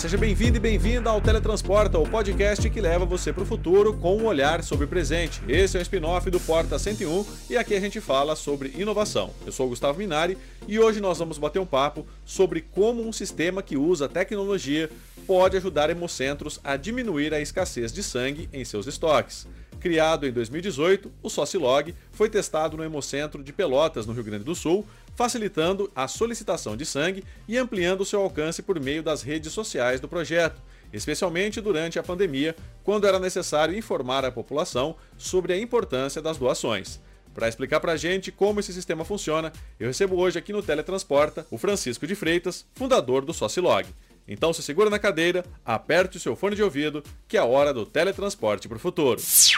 seja bem-vindo e bem-vinda ao Teletransporta, o podcast que leva você para o futuro com um olhar sobre o presente. Esse é o spin-off do Porta 101 e aqui a gente fala sobre inovação. Eu sou o Gustavo Minari e hoje nós vamos bater um papo sobre como um sistema que usa tecnologia pode ajudar hemocentros a diminuir a escassez de sangue em seus estoques. Criado em 2018, o Socilog foi testado no Hemocentro de Pelotas, no Rio Grande do Sul, facilitando a solicitação de sangue e ampliando seu alcance por meio das redes sociais do projeto, especialmente durante a pandemia, quando era necessário informar a população sobre a importância das doações. Para explicar para a gente como esse sistema funciona, eu recebo hoje aqui no Teletransporta o Francisco de Freitas, fundador do Socilog. Então se segura na cadeira, aperte o seu fone de ouvido, que é a hora do teletransporte para o futuro. Se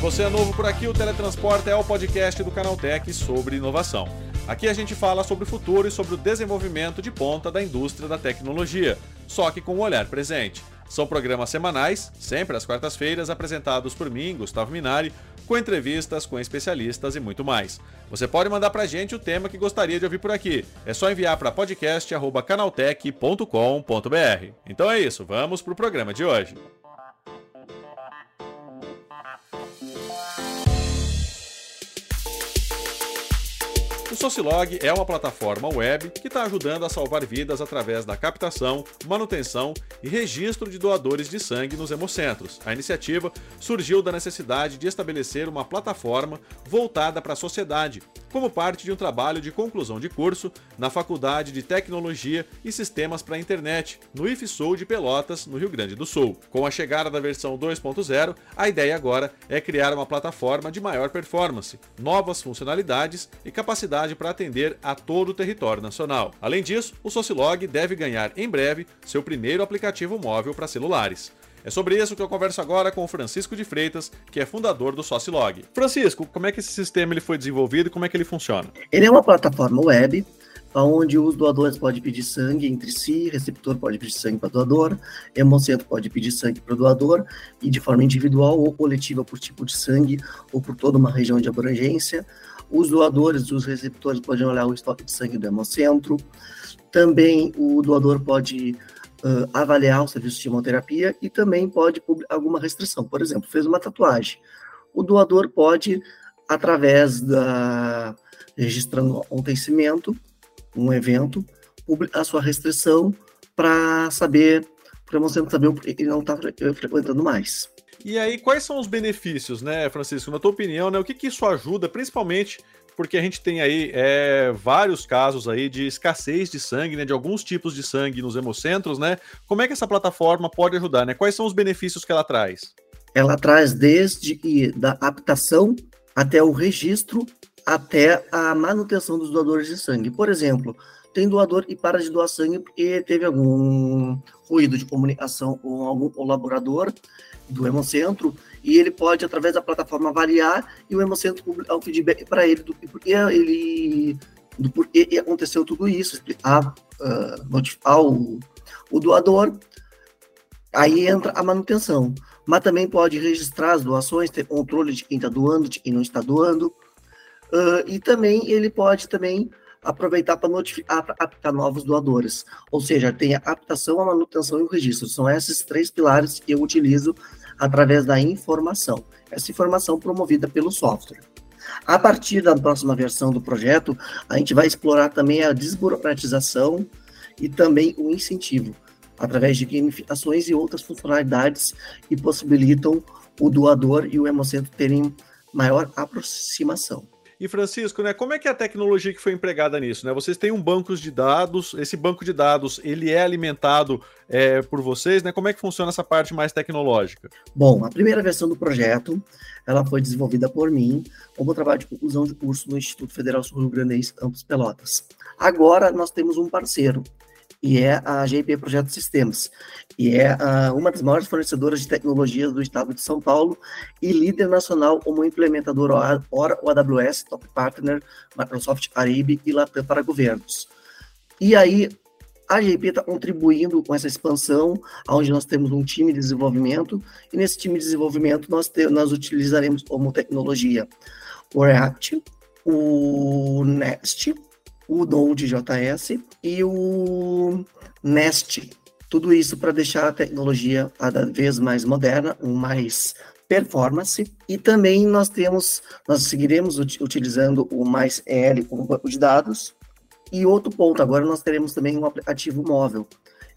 você é novo por aqui, o Teletransporte é o podcast do Canaltech sobre inovação. Aqui a gente fala sobre o futuro e sobre o desenvolvimento de ponta da indústria da tecnologia, só que com um olhar presente. São programas semanais, sempre às quartas-feiras, apresentados por mim, Gustavo Minari, com entrevistas com especialistas e muito mais. Você pode mandar pra gente o tema que gostaria de ouvir por aqui. É só enviar para podcast@canaltech.com.br. Então é isso, vamos pro programa de hoje. Socilog é uma plataforma web que está ajudando a salvar vidas através da captação, manutenção e registro de doadores de sangue nos hemocentros. A iniciativa surgiu da necessidade de estabelecer uma plataforma voltada para a sociedade, como parte de um trabalho de conclusão de curso na Faculdade de Tecnologia e Sistemas para a Internet, no IFSUL de Pelotas, no Rio Grande do Sul. Com a chegada da versão 2.0, a ideia agora é criar uma plataforma de maior performance, novas funcionalidades e capacidade para atender a todo o território nacional. Além disso, o Socilog deve ganhar em breve seu primeiro aplicativo móvel para celulares. É sobre isso que eu converso agora com o Francisco de Freitas, que é fundador do Socilog. Francisco, como é que esse sistema ele foi desenvolvido e como é que ele funciona? Ele é uma plataforma web onde os doadores podem pedir sangue entre si, receptor pode pedir sangue para doador, hemocentro pode pedir sangue para o doador, e de forma individual ou coletiva por tipo de sangue ou por toda uma região de abrangência. Os doadores, os receptores podem olhar o estoque de sangue do hemocentro. Também o doador pode uh, avaliar o serviço de hemoterapia e também pode alguma restrição. Por exemplo, fez uma tatuagem. O doador pode, através da registrando um acontecimento, um evento, a sua restrição para saber, para o hemocentro saber ele não está frequentando mais. E aí, quais são os benefícios, né, Francisco? Na tua opinião, né, o que, que isso ajuda, principalmente porque a gente tem aí é, vários casos aí de escassez de sangue, né, de alguns tipos de sangue nos hemocentros, né? Como é que essa plataforma pode ajudar, né? Quais são os benefícios que ela traz? Ela traz desde da adaptação até o registro, até a manutenção dos doadores de sangue. Por exemplo, tem doador e para de doar sangue porque teve algum ruído de comunicação com algum colaborador do Hemocentro e ele pode, através da plataforma, avaliar e o Hemocentro publicar o feedback para ele do porquê ele do porquê aconteceu tudo isso, explicar, uh, notificar o, o doador. Aí entra a manutenção. Mas também pode registrar as doações, ter controle de quem está doando, de quem não está doando. Uh, e também ele pode também aproveitar para notificar, para captar novos doadores. Ou seja, tem a captação, a manutenção e o registro. São esses três pilares que eu utilizo através da informação. Essa informação promovida pelo software. A partir da próxima versão do projeto, a gente vai explorar também a desburocratização e também o incentivo, através de gamificações e outras funcionalidades que possibilitam o doador e o hemocentro terem maior aproximação. E Francisco, né, como é que é a tecnologia que foi empregada nisso? Né? Vocês têm um banco de dados, esse banco de dados ele é alimentado é, por vocês, né? Como é que funciona essa parte mais tecnológica? Bom, a primeira versão do projeto ela foi desenvolvida por mim como trabalho de conclusão de curso no Instituto Federal Sul Rio Grandense Campos Pelotas. Agora nós temos um parceiro, e é a GIP Projeto Sistemas, e é uh, uma das maiores fornecedoras de tecnologias do estado de São Paulo e líder nacional como implementador Ora AWS, Top Partner, Microsoft Aribe e Latam para governos. E aí, a GIP está contribuindo com essa expansão, onde nós temos um time de desenvolvimento, e nesse time de desenvolvimento nós, te, nós utilizaremos como tecnologia o React, o Next, o Node.js e o Nest. Tudo isso para deixar a tecnologia cada vez mais moderna, mais performance e também nós temos, nós seguiremos utilizando o mais L como banco de dados e outro ponto, agora nós teremos também um aplicativo móvel.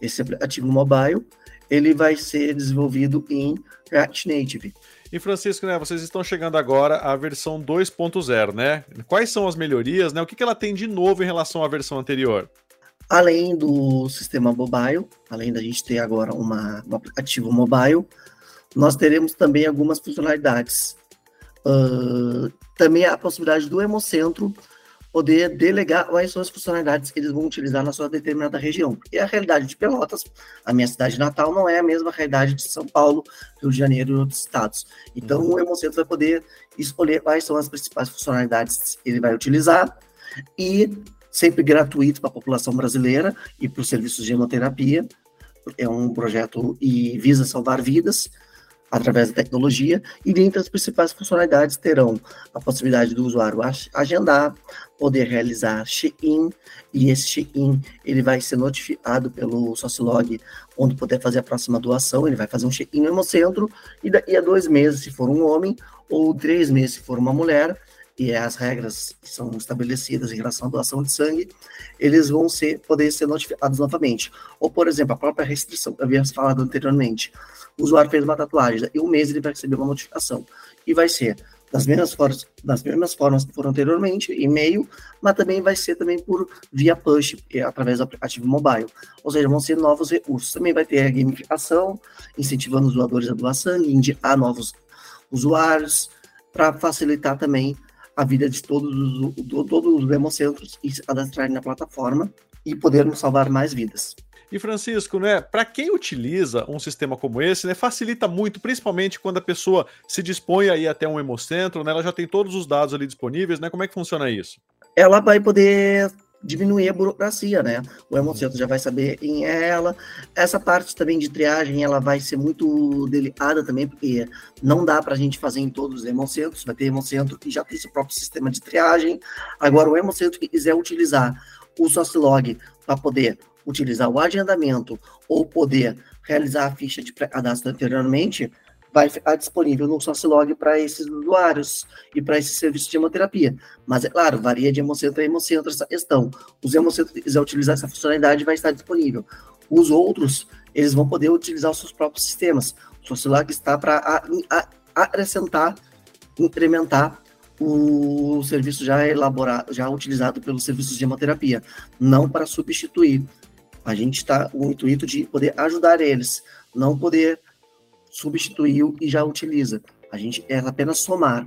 Esse aplicativo mobile, ele vai ser desenvolvido em React Native. E Francisco, né, vocês estão chegando agora à versão 2.0, né? Quais são as melhorias, né? O que, que ela tem de novo em relação à versão anterior? Além do sistema mobile, além da gente ter agora uma, um aplicativo mobile, nós teremos também algumas funcionalidades. Uh, também a possibilidade do Hemocentro poder delegar quais são as funcionalidades que eles vão utilizar na sua determinada região. E a realidade de Pelotas, a minha cidade natal, não é a mesma realidade de São Paulo, Rio de Janeiro e outros estados. Então, uhum. o Hemocentro vai poder escolher quais são as principais funcionalidades que ele vai utilizar e sempre gratuito para a população brasileira e para os serviços de hemoterapia. É um projeto e visa salvar vidas através da tecnologia, e dentre as principais funcionalidades terão a possibilidade do usuário agendar, poder realizar check-in, e esse check-in ele vai ser notificado pelo Sociolog quando puder fazer a próxima doação, ele vai fazer um check-in no Hemocentro, e daqui a dois meses, se for um homem, ou três meses, se for uma mulher, e as regras que são estabelecidas em relação à doação de sangue, eles vão ser, poder ser notificados novamente. Ou, por exemplo, a própria restrição que havia falado anteriormente. O usuário fez uma tatuagem, e um mês ele vai receber uma notificação. E vai ser das mesmas formas, das mesmas formas que foram anteriormente, e-mail, mas também vai ser também por via push, é através do aplicativo mobile. Ou seja, vão ser novos recursos. Também vai ter a gamificação, incentivando os doadores a doar sangue, indicar novos usuários, para facilitar também a vida de todos os, todos os hemocentros e se cadastrarem na plataforma e podermos salvar mais vidas. E Francisco, né, para quem utiliza um sistema como esse, né, facilita muito, principalmente quando a pessoa se dispõe a ir até um hemocentro, né, ela já tem todos os dados ali disponíveis, né? Como é que funciona isso? Ela vai poder diminuir a burocracia, né? O hemocentro já vai saber quem é ela. Essa parte também de triagem, ela vai ser muito delicada também, porque não dá para a gente fazer em todos os hemocentros. Vai ter hemocentro que já tem seu próprio sistema de triagem. Agora, o hemocentro que quiser utilizar o Socilog para poder utilizar o agendamento ou poder realizar a ficha de cadastro anteriormente, vai ficar disponível no Socilog para esses usuários e para esse serviço de hemoterapia. Mas, é claro, varia de hemocentro a hemocentro essa questão. Os hemocentros que quiser utilizar essa funcionalidade vai estar disponível. Os outros, eles vão poder utilizar os seus próprios sistemas. O Socilog está para acrescentar, incrementar o serviço já elaborado, já utilizado pelos serviços de hemoterapia, não para substituir. A gente está com o intuito de poder ajudar eles, não poder substituiu e já utiliza. A gente é apenas somar.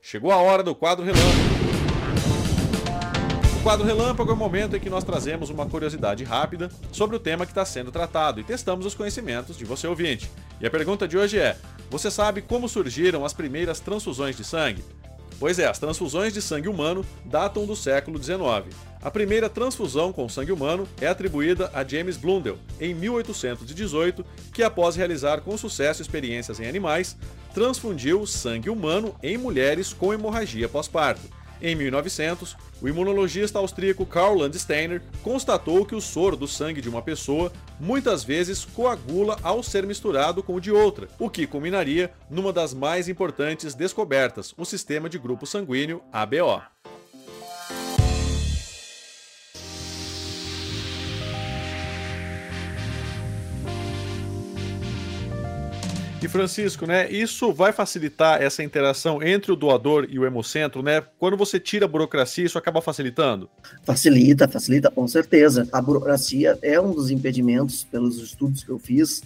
Chegou a hora do quadro relâmpago. O quadro relâmpago é o momento em que nós trazemos uma curiosidade rápida sobre o tema que está sendo tratado e testamos os conhecimentos de você ouvinte. E a pergunta de hoje é: você sabe como surgiram as primeiras transfusões de sangue? Pois é, as transfusões de sangue humano datam do século XIX. A primeira transfusão com sangue humano é atribuída a James Blundell, em 1818, que após realizar com sucesso experiências em animais, transfundiu sangue humano em mulheres com hemorragia pós-parto. Em 1900, o imunologista austríaco Karl Landsteiner constatou que o soro do sangue de uma pessoa muitas vezes coagula ao ser misturado com o de outra, o que culminaria numa das mais importantes descobertas, o sistema de grupo sanguíneo ABO. E Francisco, né, isso vai facilitar essa interação entre o doador e o hemocentro, né? Quando você tira a burocracia, isso acaba facilitando? Facilita, facilita, com certeza. A burocracia é um dos impedimentos, pelos estudos que eu fiz.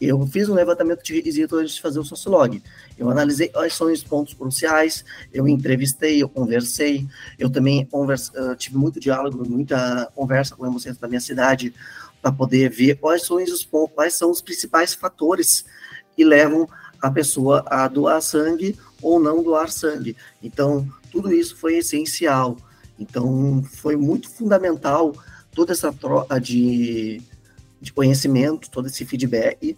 Eu fiz um levantamento de requisitos antes de fazer o Sociolog. Eu analisei quais são os pontos cruciais, eu entrevistei, eu conversei, eu também converse, uh, tive muito diálogo, muita conversa com o hemocentro da minha cidade para poder ver quais são os quais são os principais fatores e levam a pessoa a doar sangue ou não doar sangue. Então, tudo isso foi essencial. Então, foi muito fundamental toda essa troca de, de conhecimento, todo esse feedback.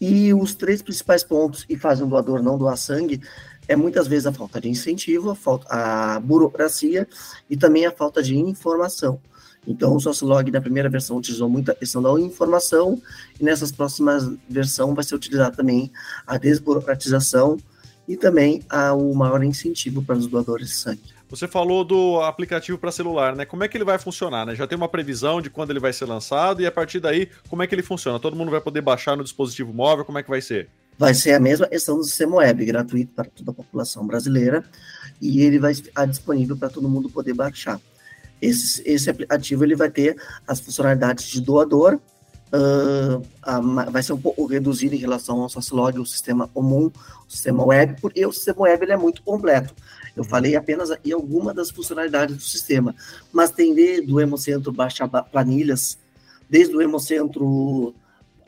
E os três principais pontos que fazem o doador não doar sangue é muitas vezes a falta de incentivo, a, falta, a burocracia e também a falta de informação. Então, o Sociolog da primeira versão utilizou muito a questão da informação, e nessas próximas versões vai ser utilizado também a desburocratização e também a, o maior incentivo para os doadores de sangue. Você falou do aplicativo para celular, né? Como é que ele vai funcionar, né? Já tem uma previsão de quando ele vai ser lançado e a partir daí, como é que ele funciona? Todo mundo vai poder baixar no dispositivo móvel? Como é que vai ser? Vai ser a mesma questão do sistema web, gratuito para toda a população brasileira, e ele vai estar disponível para todo mundo poder baixar. Esse, esse aplicativo ele vai ter as funcionalidades de doador, uh, a, vai ser um pouco reduzido em relação ao Sociolog, o sistema comum, o sistema web, porque o sistema web ele é muito completo. Eu falei apenas aqui algumas das funcionalidades do sistema, mas tem desde o Hemocentro baixar planilhas, desde o Hemocentro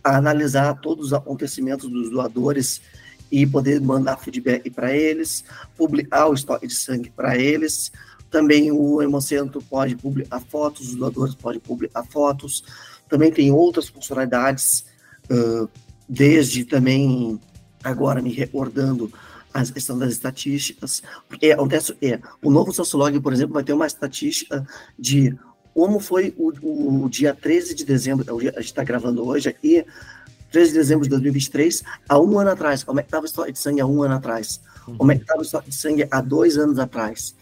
analisar todos os acontecimentos dos doadores e poder mandar feedback para eles, publicar o estoque de sangue para eles. Também o Hemocentro pode publicar fotos, os doadores podem publicar fotos. Também tem outras funcionalidades, uh, desde também, agora me recordando, a questão das estatísticas, porque acontece é, o novo Sociolog, por exemplo, vai ter uma estatística de como foi o, o dia 13 de dezembro, é a gente está gravando hoje aqui, 13 de dezembro de 2023, há um ano atrás, como é que estava o estoque de sangue há um ano atrás, como é que estava o estoque de sangue há dois anos atrás,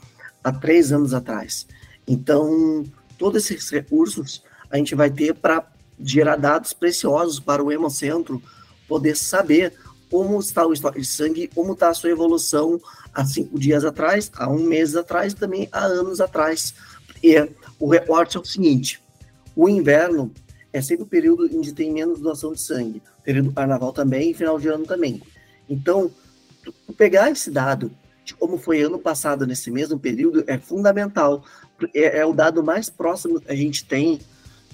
há três anos atrás. Então, todos esses recursos a gente vai ter para gerar dados preciosos para o Hemocentro poder saber como está o estoque de sangue, como está a sua evolução há cinco dias atrás, há um mês atrás, também há anos atrás. E o reporte é o seguinte: o inverno é sempre o período em que tem menos doação de sangue, período carnaval também e final de ano também. Então, pegar esse dado como foi ano passado nesse mesmo período é fundamental. É, é o dado mais próximo que a gente tem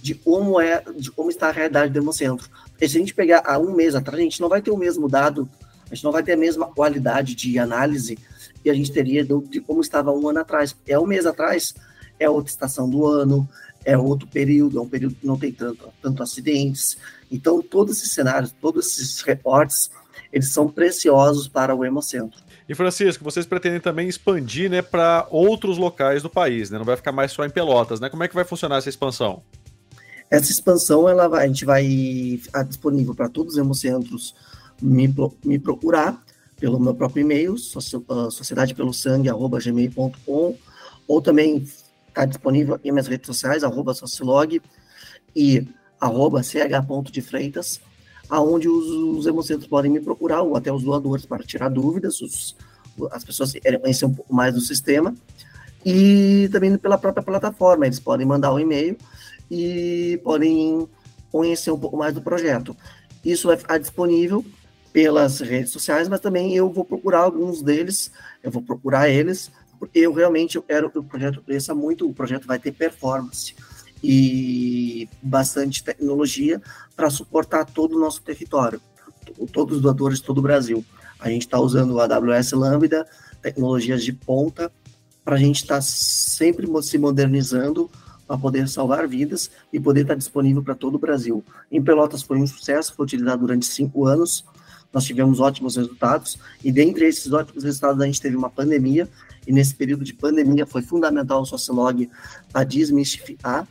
de como é, de como está a realidade do Hemocentro. Porque se a gente pegar há um mês atrás, a gente não vai ter o mesmo dado, a gente não vai ter a mesma qualidade de análise que a gente teria de como estava um ano atrás. É um mês atrás, é outra estação do ano, é outro período, é um período que não tem tanto, tanto acidentes. Então, todos esses cenários, todos esses reportes, eles são preciosos para o Hemocentro. E Francisco, vocês pretendem também expandir né, para outros locais do país, né? Não vai ficar mais só em Pelotas, né? Como é que vai funcionar essa expansão? Essa expansão, ela vai, a gente vai ficar disponível para todos os hemocentros me, me procurar pelo meu próprio e-mail, ah, sociedadepelosangue.gmail.com ou também está disponível em minhas redes sociais, arroba sociolog e arroba ch.defreitas, aonde os, os hemocentros podem me procurar, ou até os doadores, para tirar dúvidas, os, as pessoas querem conhecer um pouco mais do sistema, e também pela própria plataforma, eles podem mandar um e-mail e podem conhecer um pouco mais do projeto. Isso vai ficar disponível pelas redes sociais, mas também eu vou procurar alguns deles, eu vou procurar eles, porque eu realmente eu quero que o projeto cresça muito, o projeto vai ter performance e bastante tecnologia para suportar todo o nosso território, todos os doadores de todo o Brasil. A gente está usando o AWS Lambda, tecnologias de ponta, para a gente estar tá sempre se modernizando para poder salvar vidas e poder estar disponível para todo o Brasil. Em Pelotas foi um sucesso, foi utilizado durante cinco anos, nós tivemos ótimos resultados, e dentre esses ótimos resultados a gente teve uma pandemia, e nesse período de pandemia foi fundamental o Sociolog para desmistificar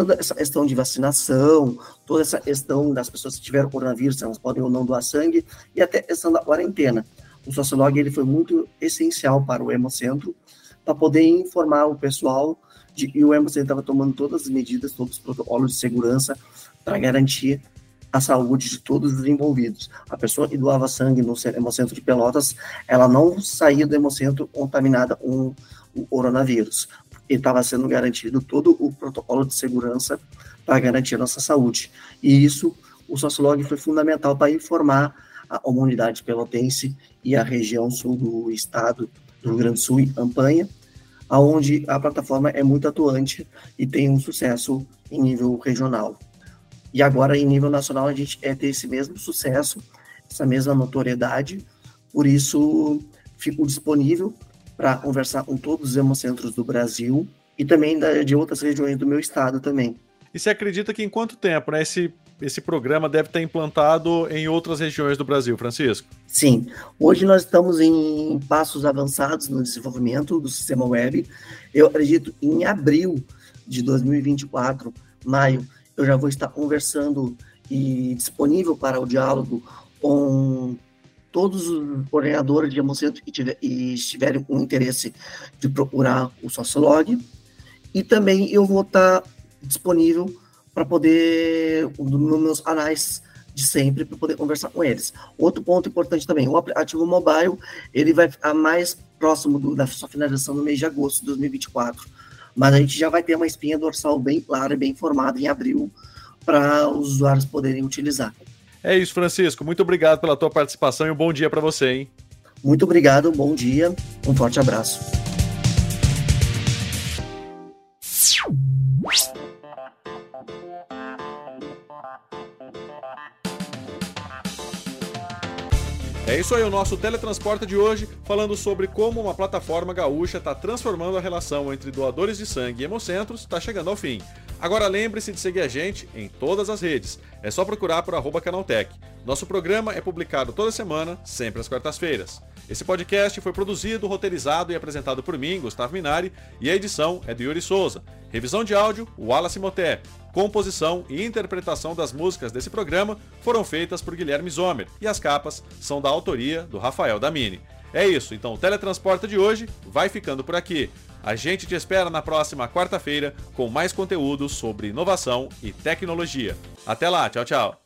toda essa questão de vacinação, toda essa questão das pessoas que tiveram coronavírus, elas podem ou não doar sangue, e até a questão da quarentena. O Sociolog ele foi muito essencial para o Hemocentro, para poder informar o pessoal de, e o Emerson estava tomando todas as medidas, todos os protocolos de segurança para garantir a saúde de todos os envolvidos. A pessoa que doava sangue no Hemocentro de Pelotas, ela não saía do Hemocentro contaminada com o coronavírus. E estava sendo garantido todo o protocolo de segurança para garantir a nossa saúde. E isso, o Sociolog foi fundamental para informar a comunidade pelotense e a região sul do estado do Rio Grande do Sul e campanha, aonde a plataforma é muito atuante e tem um sucesso em nível regional. E agora, em nível nacional, a gente quer ter esse mesmo sucesso, essa mesma notoriedade, por isso fico disponível para conversar com todos os hemocentros do Brasil e também da, de outras regiões do meu estado também. E você acredita que em quanto tempo, né, esse esse programa deve estar implantado em outras regiões do Brasil, Francisco. Sim, hoje nós estamos em passos avançados no desenvolvimento do sistema web. Eu acredito em abril de 2024, maio, eu já vou estar conversando e disponível para o diálogo com todos os coordenadores de Hemocentro que tiver, estiverem com interesse de procurar o Sociolog. E também eu vou estar disponível para poder, nos meus canais de sempre, para poder conversar com eles. Outro ponto importante também, o aplicativo mobile, ele vai ficar mais próximo do, da sua finalização no mês de agosto de 2024, mas a gente já vai ter uma espinha dorsal bem clara e bem formada em abril para os usuários poderem utilizar. É isso, Francisco. Muito obrigado pela tua participação e um bom dia para você, hein? Muito obrigado, bom dia, um forte abraço. É isso aí, o nosso teletransporte de hoje, falando sobre como uma plataforma gaúcha está transformando a relação entre doadores de sangue e hemocentros, está chegando ao fim. Agora lembre-se de seguir a gente em todas as redes. É só procurar por arroba Canaltech. Nosso programa é publicado toda semana, sempre às quartas-feiras. Esse podcast foi produzido, roteirizado e apresentado por mim, Gustavo Minari, e a edição é de Yuri Souza. Revisão de áudio, Wallace Moté. Composição e interpretação das músicas desse programa foram feitas por Guilherme Zomer e as capas são da autoria do Rafael Damini. É isso, então o Teletransporta de hoje vai ficando por aqui. A gente te espera na próxima quarta-feira com mais conteúdo sobre inovação e tecnologia. Até lá, tchau, tchau.